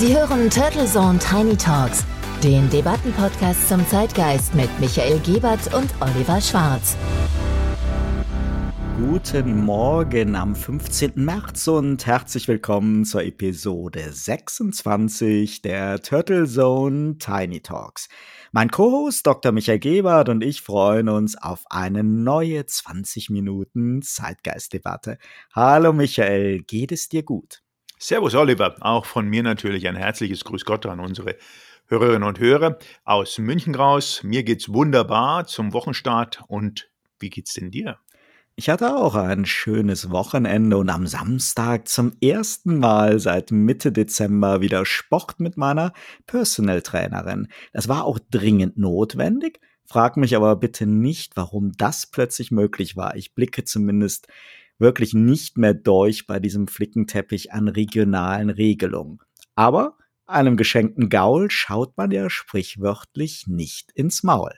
Sie hören Turtle Zone Tiny Talks, den Debattenpodcast zum Zeitgeist mit Michael Gebert und Oliver Schwarz. Guten Morgen am 15. März und herzlich willkommen zur Episode 26 der Turtle Zone Tiny Talks. Mein Co-Host Dr. Michael Gebert und ich freuen uns auf eine neue 20 Minuten Zeitgeistdebatte. Hallo Michael, geht es dir gut? Servus Oliver, auch von mir natürlich ein herzliches Grüß Gott an unsere Hörerinnen und Hörer aus München raus. Mir geht's wunderbar zum Wochenstart und wie geht's denn dir? Ich hatte auch ein schönes Wochenende und am Samstag zum ersten Mal seit Mitte Dezember wieder Sport mit meiner Personal Trainerin. Das war auch dringend notwendig. Frag mich aber bitte nicht, warum das plötzlich möglich war. Ich blicke zumindest wirklich nicht mehr durch bei diesem Flickenteppich an regionalen Regelungen. Aber einem geschenkten Gaul schaut man ja sprichwörtlich nicht ins Maul.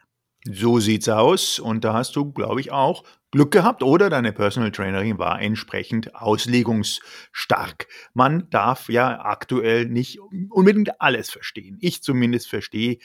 So sieht's aus und da hast du, glaube ich, auch Glück gehabt oder deine Personal Trainerin war entsprechend auslegungsstark. Man darf ja aktuell nicht unbedingt alles verstehen. Ich zumindest verstehe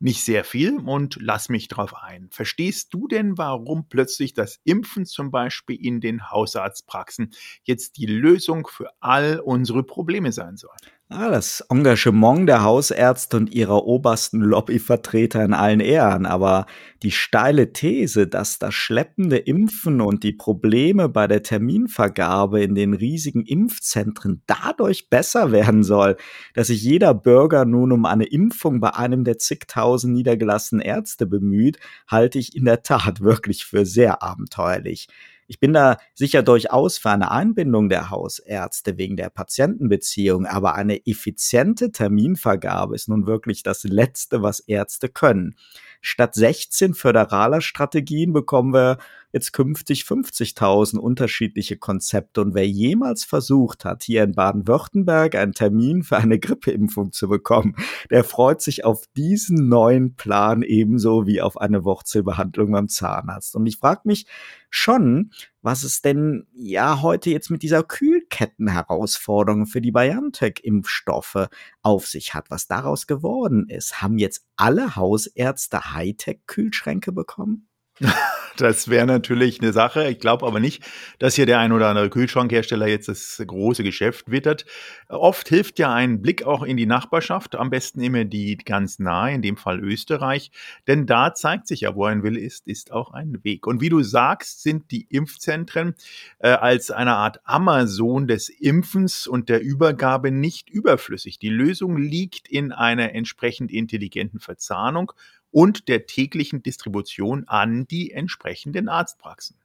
nicht sehr viel und lass mich drauf ein. Verstehst du denn, warum plötzlich das Impfen zum Beispiel in den Hausarztpraxen jetzt die Lösung für all unsere Probleme sein soll? Ah, das Engagement der Hausärzte und ihrer obersten Lobbyvertreter in allen Ehren, aber die steile These, dass das schleppende Impfen und die Probleme bei der Terminvergabe in den riesigen Impfzentren dadurch besser werden soll, dass sich jeder Bürger nun um eine Impfung bei einem der zigtausend niedergelassenen Ärzte bemüht, halte ich in der Tat wirklich für sehr abenteuerlich. Ich bin da sicher durchaus für eine Einbindung der Hausärzte wegen der Patientenbeziehung, aber eine effiziente Terminvergabe ist nun wirklich das Letzte, was Ärzte können. Statt 16 föderaler Strategien bekommen wir jetzt künftig 50.000 unterschiedliche Konzepte. Und wer jemals versucht hat, hier in Baden-Württemberg einen Termin für eine Grippeimpfung zu bekommen, der freut sich auf diesen neuen Plan ebenso wie auf eine Wurzelbehandlung beim Zahnarzt. Und ich frage mich schon, was es denn ja heute jetzt mit dieser Kühlkettenherausforderung für die BioNTech-Impfstoffe auf sich hat, was daraus geworden ist. Haben jetzt alle Hausärzte Hightech-Kühlschränke bekommen? Das wäre natürlich eine Sache. Ich glaube aber nicht, dass hier der ein oder andere Kühlschrankhersteller jetzt das große Geschäft wittert. Oft hilft ja ein Blick auch in die Nachbarschaft, am besten immer die ganz nahe, in dem Fall Österreich, denn da zeigt sich ja, wo ein Wille ist, ist auch ein Weg. Und wie du sagst, sind die Impfzentren äh, als eine Art Amazon des Impfens und der Übergabe nicht überflüssig. Die Lösung liegt in einer entsprechend intelligenten Verzahnung und der täglichen Distribution an die entsprechenden Arztpraxen.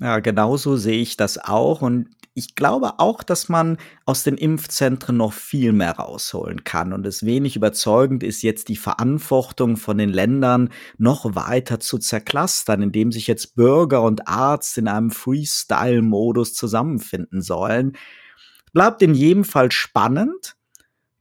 Ja, genauso sehe ich das auch. Und ich glaube auch, dass man aus den Impfzentren noch viel mehr rausholen kann. Und es wenig überzeugend ist, jetzt die Verantwortung von den Ländern noch weiter zu zerklustern, indem sich jetzt Bürger und Arzt in einem Freestyle-Modus zusammenfinden sollen. Bleibt in jedem Fall spannend.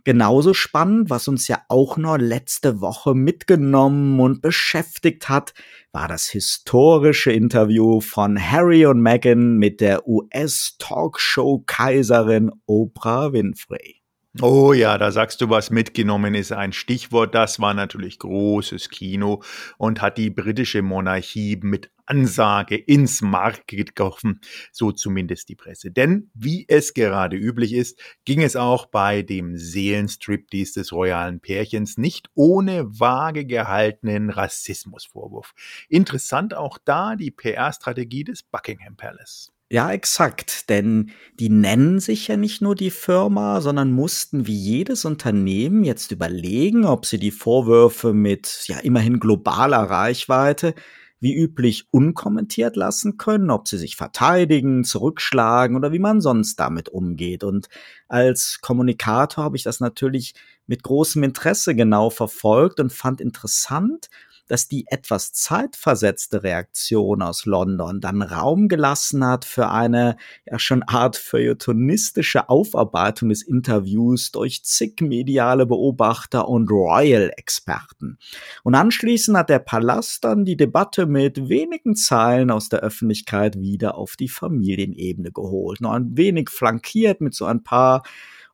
Genauso spannend, was uns ja auch noch letzte Woche mitgenommen und beschäftigt hat, war das historische Interview von Harry und Meghan mit der US-Talkshow-Kaiserin Oprah Winfrey. Oh ja, da sagst du was mitgenommen ist ein Stichwort. Das war natürlich großes Kino und hat die britische Monarchie mit Ansage ins Mark getroffen, so zumindest die Presse. Denn wie es gerade üblich ist, ging es auch bei dem Seelenstriptease des royalen Pärchens nicht ohne vage gehaltenen Rassismusvorwurf. Interessant auch da die PR-Strategie des Buckingham Palace. Ja, exakt. Denn die nennen sich ja nicht nur die Firma, sondern mussten wie jedes Unternehmen jetzt überlegen, ob sie die Vorwürfe mit ja immerhin globaler Reichweite wie üblich unkommentiert lassen können, ob sie sich verteidigen, zurückschlagen oder wie man sonst damit umgeht. Und als Kommunikator habe ich das natürlich mit großem Interesse genau verfolgt und fand interessant, dass die etwas zeitversetzte Reaktion aus London dann Raum gelassen hat für eine ja schon Art feuilletonistische Aufarbeitung des Interviews durch zig mediale Beobachter und Royal-Experten. Und anschließend hat der Palast dann die Debatte mit wenigen Zeilen aus der Öffentlichkeit wieder auf die Familienebene geholt. Noch ein wenig flankiert mit so ein paar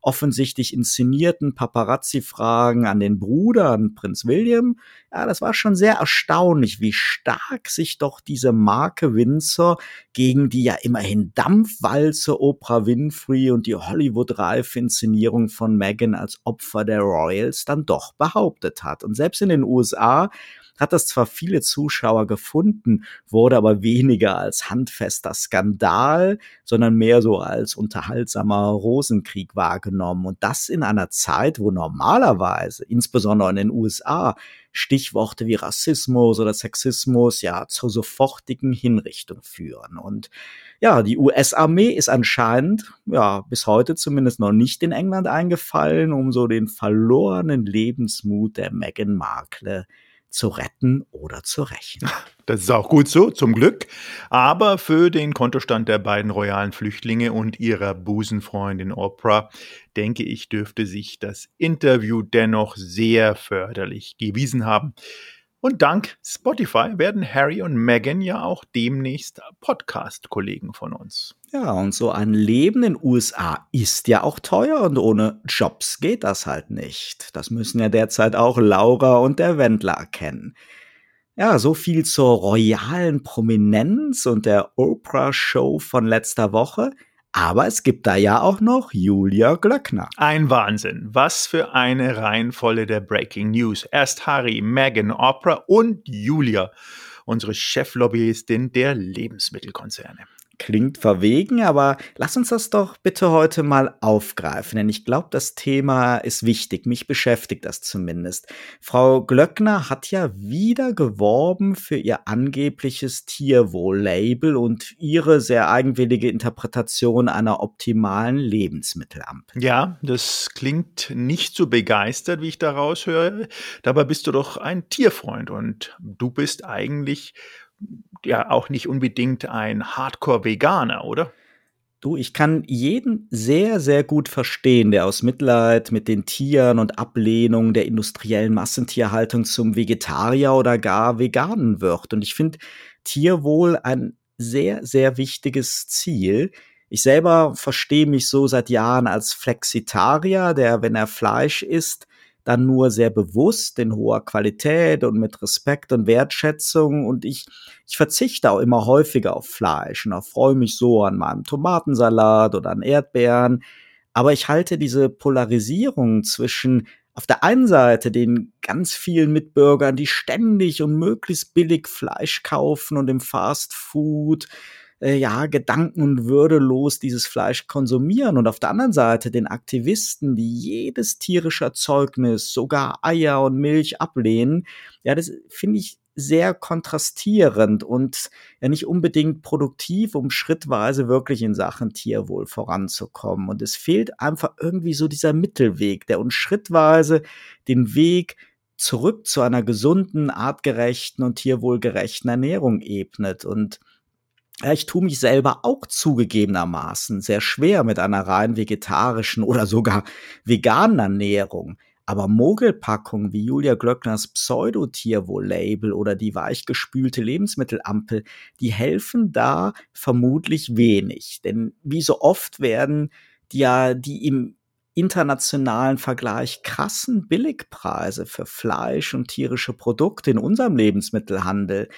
offensichtlich inszenierten Paparazzi-Fragen an den Bruder, an Prinz William. Ja, das war schon sehr erstaunlich, wie stark sich doch diese Marke Windsor gegen die ja immerhin Dampfwalze Oprah Winfrey und die Hollywood-reife Inszenierung von Meghan als Opfer der Royals dann doch behauptet hat. Und selbst in den USA hat das zwar viele Zuschauer gefunden, wurde aber weniger als handfester Skandal, sondern mehr so als unterhaltsamer Rosenkrieg wahrgenommen. Und das in einer Zeit, wo normalerweise, insbesondere in den USA, Stichworte wie Rassismus oder Sexismus ja zur sofortigen Hinrichtung führen. Und ja, die US-Armee ist anscheinend, ja, bis heute zumindest noch nicht in England eingefallen, um so den verlorenen Lebensmut der Meghan Markle zu retten oder zu rächen. Das ist auch gut so, zum Glück. Aber für den Kontostand der beiden royalen Flüchtlinge und ihrer Busenfreundin Oprah, denke ich, dürfte sich das Interview dennoch sehr förderlich gewiesen haben. Und dank Spotify werden Harry und Meghan ja auch demnächst Podcast-Kollegen von uns. Ja, und so ein Leben in den USA ist ja auch teuer und ohne Jobs geht das halt nicht. Das müssen ja derzeit auch Laura und der Wendler erkennen. Ja, so viel zur royalen Prominenz und der Oprah-Show von letzter Woche. Aber es gibt da ja auch noch Julia Glöckner. Ein Wahnsinn. Was für eine Reihenfolge der Breaking News. Erst Harry, Meghan, Oprah und Julia, unsere Cheflobbyistin der Lebensmittelkonzerne. Klingt verwegen, aber lass uns das doch bitte heute mal aufgreifen, denn ich glaube, das Thema ist wichtig. Mich beschäftigt das zumindest. Frau Glöckner hat ja wieder geworben für ihr angebliches Tierwohl-Label und ihre sehr eigenwillige Interpretation einer optimalen Lebensmittelampel. Ja, das klingt nicht so begeistert, wie ich daraus höre. Dabei bist du doch ein Tierfreund und du bist eigentlich ja auch nicht unbedingt ein Hardcore-Veganer, oder? Du, ich kann jeden sehr, sehr gut verstehen, der aus Mitleid mit den Tieren und Ablehnung der industriellen Massentierhaltung zum Vegetarier oder gar Veganen wird. Und ich finde Tierwohl ein sehr, sehr wichtiges Ziel. Ich selber verstehe mich so seit Jahren als Flexitarier, der, wenn er Fleisch isst, dann nur sehr bewusst in hoher Qualität und mit Respekt und Wertschätzung und ich, ich verzichte auch immer häufiger auf Fleisch und freue mich so an meinem Tomatensalat oder an Erdbeeren. Aber ich halte diese Polarisierung zwischen auf der einen Seite den ganz vielen Mitbürgern, die ständig und möglichst billig Fleisch kaufen und im Fast Food äh, ja, gedanken- und würdelos dieses Fleisch konsumieren und auf der anderen Seite den Aktivisten, die jedes tierische Erzeugnis, sogar Eier und Milch ablehnen, ja, das finde ich sehr kontrastierend und ja nicht unbedingt produktiv, um schrittweise wirklich in Sachen Tierwohl voranzukommen. Und es fehlt einfach irgendwie so dieser Mittelweg, der uns schrittweise den Weg zurück zu einer gesunden, artgerechten und tierwohlgerechten Ernährung ebnet. Und ja, ich tue mich selber auch zugegebenermaßen sehr schwer mit einer rein vegetarischen oder sogar veganen Ernährung. Aber Mogelpackungen wie Julia Glöckners Pseudotierwohl-Label oder die weichgespülte Lebensmittelampel, die helfen da vermutlich wenig. Denn wie so oft werden die ja die im internationalen Vergleich krassen Billigpreise für Fleisch und tierische Produkte in unserem Lebensmittelhandel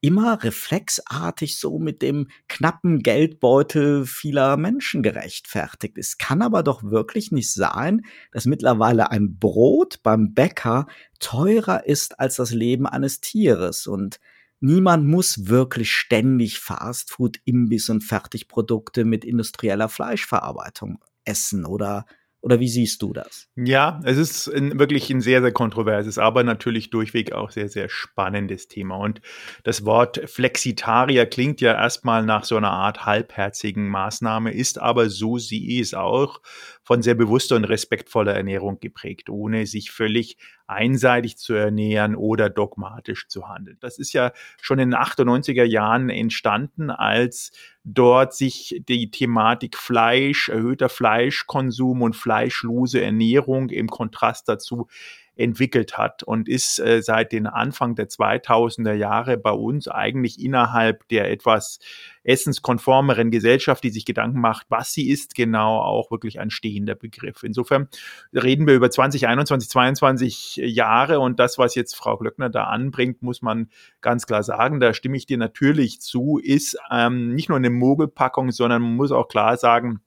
immer reflexartig so mit dem knappen Geldbeutel vieler Menschen gerechtfertigt. Es kann aber doch wirklich nicht sein, dass mittlerweile ein Brot beim Bäcker teurer ist als das Leben eines Tieres und Niemand muss wirklich ständig Fastfood, Imbiss und Fertigprodukte mit industrieller Fleischverarbeitung essen oder oder wie siehst du das? Ja, es ist ein, wirklich ein sehr, sehr kontroverses, aber natürlich durchweg auch sehr, sehr spannendes Thema. Und das Wort Flexitarier klingt ja erstmal nach so einer Art halbherzigen Maßnahme, ist aber so sie es auch von sehr bewusster und respektvoller Ernährung geprägt, ohne sich völlig einseitig zu ernähren oder dogmatisch zu handeln. Das ist ja schon in den 98er Jahren entstanden, als dort sich die Thematik Fleisch, erhöhter Fleischkonsum und fleischlose Ernährung im Kontrast dazu entwickelt hat und ist äh, seit den Anfang der 2000er Jahre bei uns eigentlich innerhalb der etwas essenskonformeren Gesellschaft, die sich Gedanken macht, was sie ist, genau auch wirklich ein stehender Begriff. Insofern reden wir über 2021, 22 Jahre und das, was jetzt Frau Glöckner da anbringt, muss man ganz klar sagen, da stimme ich dir natürlich zu, ist ähm, nicht nur eine Mogelpackung, sondern man muss auch klar sagen,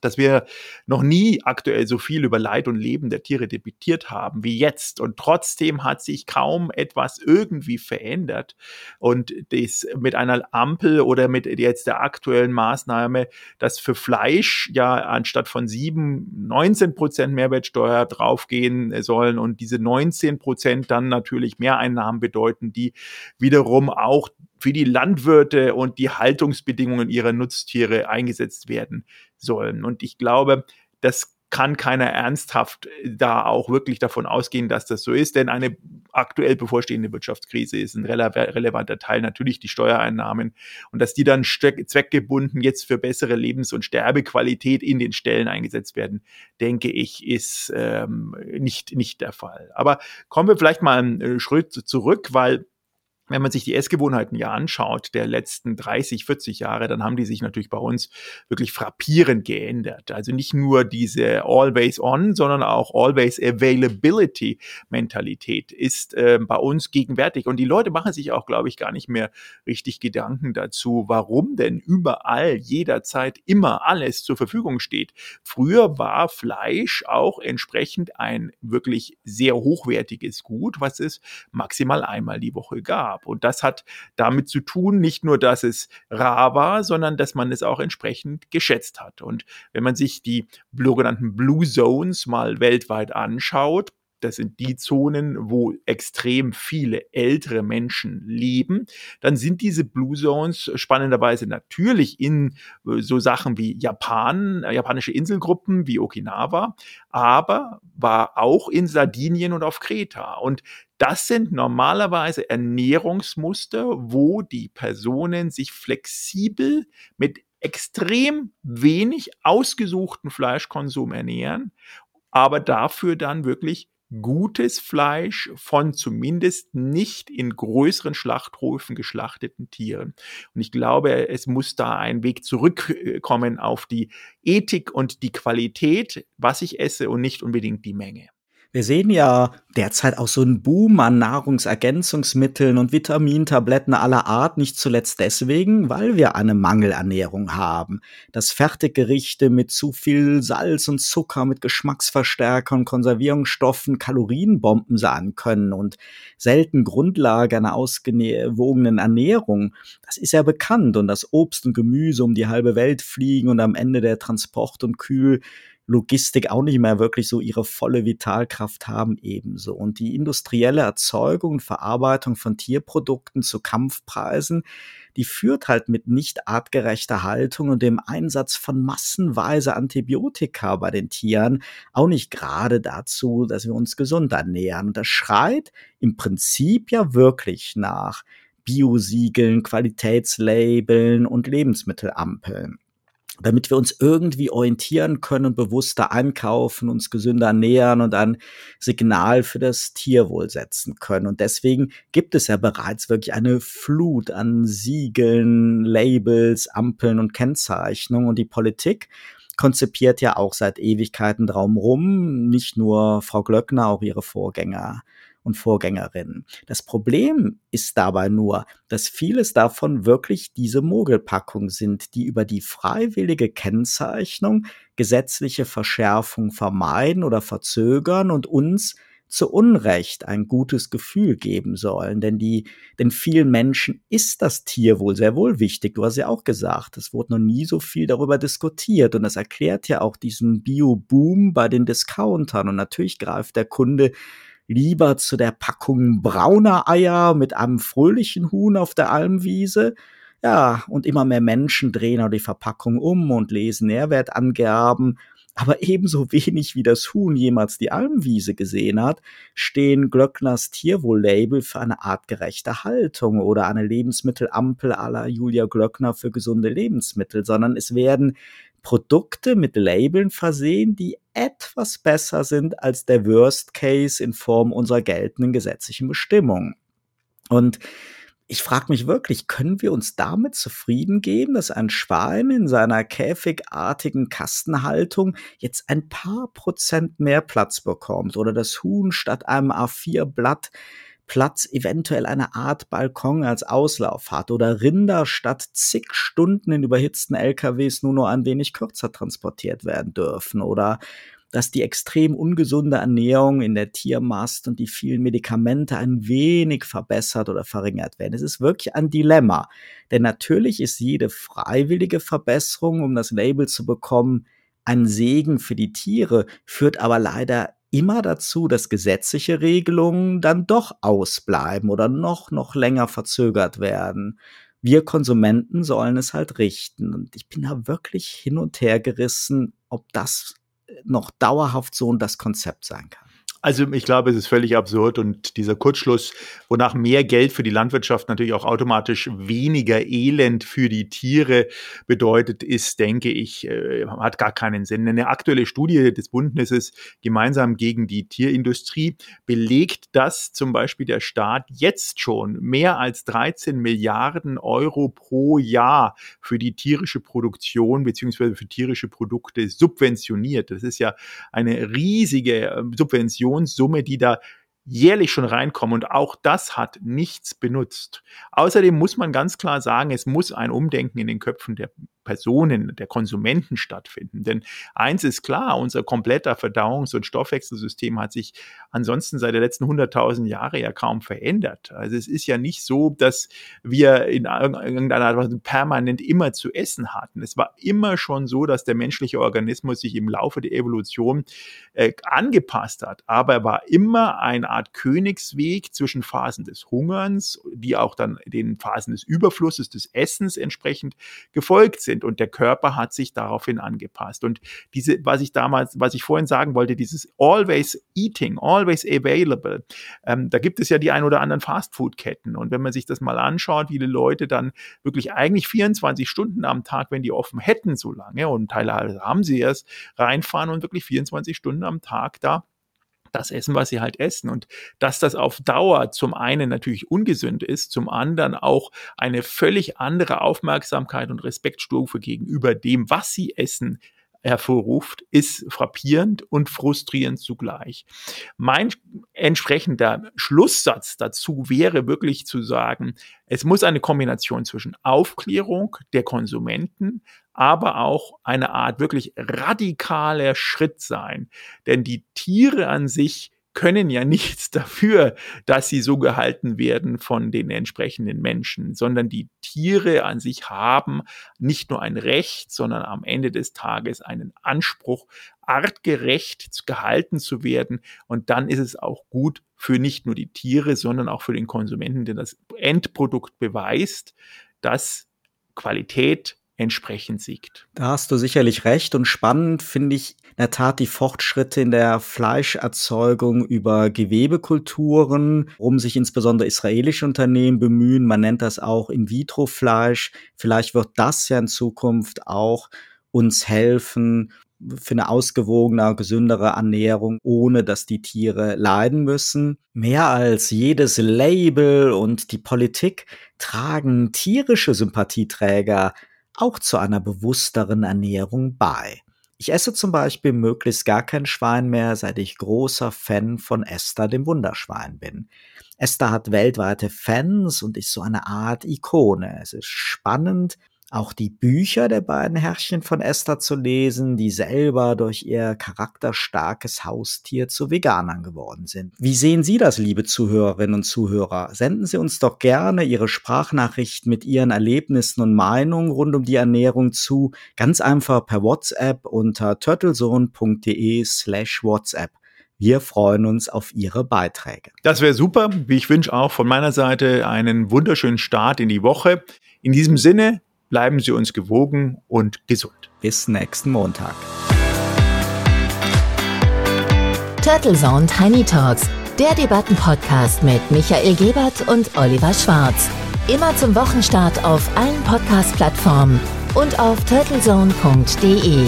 dass wir noch nie aktuell so viel über Leid und Leben der Tiere debattiert haben wie jetzt. Und trotzdem hat sich kaum etwas irgendwie verändert. Und das mit einer Ampel oder mit jetzt der aktuellen Maßnahme, dass für Fleisch ja anstatt von sieben 19 Prozent Mehrwertsteuer draufgehen sollen und diese 19 Prozent dann natürlich Mehreinnahmen bedeuten, die wiederum auch für die Landwirte und die Haltungsbedingungen ihrer Nutztiere eingesetzt werden sollen. Und ich glaube, das kann keiner ernsthaft äh, da auch wirklich davon ausgehen, dass das so ist, denn eine aktuell bevorstehende Wirtschaftskrise ist ein rele relevanter Teil natürlich die Steuereinnahmen und dass die dann zweckgebunden jetzt für bessere Lebens- und Sterbequalität in den Stellen eingesetzt werden, denke ich, ist ähm, nicht, nicht der Fall. Aber kommen wir vielleicht mal einen äh, Schritt zurück, weil wenn man sich die Essgewohnheiten ja anschaut, der letzten 30, 40 Jahre, dann haben die sich natürlich bei uns wirklich frappierend geändert. Also nicht nur diese Always On, sondern auch Always Availability Mentalität ist äh, bei uns gegenwärtig. Und die Leute machen sich auch, glaube ich, gar nicht mehr richtig Gedanken dazu, warum denn überall, jederzeit, immer alles zur Verfügung steht. Früher war Fleisch auch entsprechend ein wirklich sehr hochwertiges Gut, was es maximal einmal die Woche gab gab. Und das hat damit zu tun, nicht nur, dass es rar war, sondern dass man es auch entsprechend geschätzt hat. Und wenn man sich die sogenannten Blue Zones mal weltweit anschaut, das sind die Zonen, wo extrem viele ältere Menschen leben, dann sind diese Blue Zones spannenderweise natürlich in äh, so Sachen wie Japan, äh, japanische Inselgruppen wie Okinawa, aber war auch in Sardinien und auf Kreta. Und das sind normalerweise Ernährungsmuster, wo die Personen sich flexibel mit extrem wenig ausgesuchten Fleischkonsum ernähren, aber dafür dann wirklich gutes Fleisch von zumindest nicht in größeren Schlachthöfen geschlachteten Tieren. Und ich glaube, es muss da ein Weg zurückkommen auf die Ethik und die Qualität, was ich esse und nicht unbedingt die Menge. Wir sehen ja derzeit auch so einen Boom an Nahrungsergänzungsmitteln und Vitamintabletten aller Art, nicht zuletzt deswegen, weil wir eine Mangelernährung haben. Dass Fertiggerichte mit zu viel Salz und Zucker, mit Geschmacksverstärkern, Konservierungsstoffen, Kalorienbomben sein können und selten Grundlage einer ausgewogenen Ernährung. Das ist ja bekannt und dass Obst und Gemüse um die halbe Welt fliegen und am Ende der Transport und Kühl Logistik auch nicht mehr wirklich so ihre volle Vitalkraft haben ebenso. Und die industrielle Erzeugung und Verarbeitung von Tierprodukten zu Kampfpreisen, die führt halt mit nicht artgerechter Haltung und dem Einsatz von massenweise Antibiotika bei den Tieren auch nicht gerade dazu, dass wir uns gesund ernähren. Und das schreit im Prinzip ja wirklich nach Biosiegeln, Qualitätslabeln und Lebensmittelampeln damit wir uns irgendwie orientieren können und bewusster einkaufen, uns gesünder nähern und ein Signal für das Tierwohl setzen können. Und deswegen gibt es ja bereits wirklich eine Flut an Siegeln, Labels, Ampeln und Kennzeichnungen und die Politik konzipiert ja auch seit Ewigkeiten drumrum, nicht nur Frau Glöckner, auch ihre Vorgänger und Vorgängerinnen. Das Problem ist dabei nur, dass vieles davon wirklich diese Mogelpackung sind, die über die freiwillige Kennzeichnung gesetzliche Verschärfung vermeiden oder verzögern und uns zu Unrecht ein gutes Gefühl geben sollen. Denn die, denn vielen Menschen ist das Tierwohl sehr wohl wichtig. Du hast ja auch gesagt, es wurde noch nie so viel darüber diskutiert. Und das erklärt ja auch diesen Bio-Boom bei den Discountern. Und natürlich greift der Kunde lieber zu der Packung brauner Eier mit einem fröhlichen Huhn auf der Almwiese. Ja, und immer mehr Menschen drehen auch die Verpackung um und lesen Nährwertangaben. Aber ebenso wenig wie das Huhn jemals die Almwiese gesehen hat, stehen Glöckners Tierwohl-Label für eine artgerechte Haltung oder eine Lebensmittelampel aller Julia Glöckner für gesunde Lebensmittel, sondern es werden Produkte mit Labeln versehen, die etwas besser sind als der Worst Case in Form unserer geltenden gesetzlichen Bestimmungen. Und ich frage mich wirklich, können wir uns damit zufrieden geben, dass ein Schwein in seiner käfigartigen Kastenhaltung jetzt ein paar Prozent mehr Platz bekommt oder das Huhn statt einem A4-Blatt Platz eventuell eine Art Balkon als Auslauf hat oder Rinder statt zig Stunden in überhitzten LKWs nur noch ein wenig kürzer transportiert werden dürfen oder dass die extrem ungesunde Ernährung in der Tiermast und die vielen Medikamente ein wenig verbessert oder verringert werden. Es ist wirklich ein Dilemma. Denn natürlich ist jede freiwillige Verbesserung, um das Label zu bekommen, ein Segen für die Tiere, führt aber leider immer dazu, dass gesetzliche Regelungen dann doch ausbleiben oder noch, noch länger verzögert werden. Wir Konsumenten sollen es halt richten. Und ich bin da wirklich hin und her gerissen, ob das noch dauerhaft so das Konzept sein kann. Also ich glaube, es ist völlig absurd und dieser Kurzschluss, wonach mehr Geld für die Landwirtschaft natürlich auch automatisch weniger Elend für die Tiere bedeutet, ist, denke ich, äh, hat gar keinen Sinn. Eine aktuelle Studie des Bündnisses gemeinsam gegen die Tierindustrie belegt, dass zum Beispiel der Staat jetzt schon mehr als 13 Milliarden Euro pro Jahr für die tierische Produktion beziehungsweise für tierische Produkte subventioniert. Das ist ja eine riesige äh, Subvention Investitionssumme, die da jährlich schon reinkommen und auch das hat nichts benutzt. Außerdem muss man ganz klar sagen, es muss ein Umdenken in den Köpfen der Personen, der Konsumenten stattfinden. Denn eins ist klar, unser kompletter Verdauungs- und Stoffwechselsystem hat sich ansonsten seit den letzten 100.000 Jahren ja kaum verändert. Also es ist ja nicht so, dass wir in irgendeiner Art Weise permanent immer zu essen hatten. Es war immer schon so, dass der menschliche Organismus sich im Laufe der Evolution äh, angepasst hat. Aber er war immer eine Art Königsweg zwischen Phasen des Hungerns, die auch dann den Phasen des Überflusses, des Essens entsprechend gefolgt sind sind und der Körper hat sich daraufhin angepasst. Und diese, was ich damals, was ich vorhin sagen wollte, dieses always eating, always available, ähm, da gibt es ja die ein oder anderen Fastfood-Ketten. Und wenn man sich das mal anschaut, viele Leute dann wirklich eigentlich 24 Stunden am Tag, wenn die offen hätten so lange, und teilweise haben sie es, reinfahren und wirklich 24 Stunden am Tag da das essen, was sie halt essen. Und dass das auf Dauer zum einen natürlich ungesund ist, zum anderen auch eine völlig andere Aufmerksamkeit und Respektstufe gegenüber dem, was sie essen, hervorruft, ist frappierend und frustrierend zugleich. Mein entsprechender Schlusssatz dazu wäre wirklich zu sagen, es muss eine Kombination zwischen Aufklärung der Konsumenten, aber auch eine Art wirklich radikaler Schritt sein. Denn die Tiere an sich können ja nichts dafür, dass sie so gehalten werden von den entsprechenden Menschen, sondern die Tiere an sich haben nicht nur ein Recht, sondern am Ende des Tages einen Anspruch, artgerecht gehalten zu werden. Und dann ist es auch gut für nicht nur die Tiere, sondern auch für den Konsumenten, denn das Endprodukt beweist, dass Qualität entsprechend siegt. Da hast du sicherlich recht und spannend finde ich in der Tat die Fortschritte in der Fleischerzeugung über Gewebekulturen, worum sich insbesondere israelische Unternehmen bemühen. Man nennt das auch In-vitro-Fleisch. Vielleicht wird das ja in Zukunft auch uns helfen, für eine ausgewogene, gesündere Ernährung, ohne dass die Tiere leiden müssen. Mehr als jedes Label und die Politik tragen tierische Sympathieträger auch zu einer bewussteren Ernährung bei. Ich esse zum Beispiel möglichst gar kein Schwein mehr, seit ich großer Fan von Esther, dem Wunderschwein bin. Esther hat weltweite Fans und ist so eine Art Ikone. Es ist spannend, auch die Bücher der beiden Herrchen von Esther zu lesen, die selber durch ihr charakterstarkes Haustier zu Veganern geworden sind. Wie sehen Sie das, liebe Zuhörerinnen und Zuhörer? Senden Sie uns doch gerne Ihre Sprachnachricht mit Ihren Erlebnissen und Meinungen rund um die Ernährung zu, ganz einfach per WhatsApp unter turtlezone.de slash WhatsApp. Wir freuen uns auf Ihre Beiträge. Das wäre super. Ich wünsche auch von meiner Seite einen wunderschönen Start in die Woche. In diesem Sinne, Bleiben Sie uns gewogen und gesund. Bis nächsten Montag. Turtle Zone Tiny Talks, der Debattenpodcast mit Michael Gebert und Oliver Schwarz. Immer zum Wochenstart auf allen Podcast-Plattformen und auf turtlezone.de.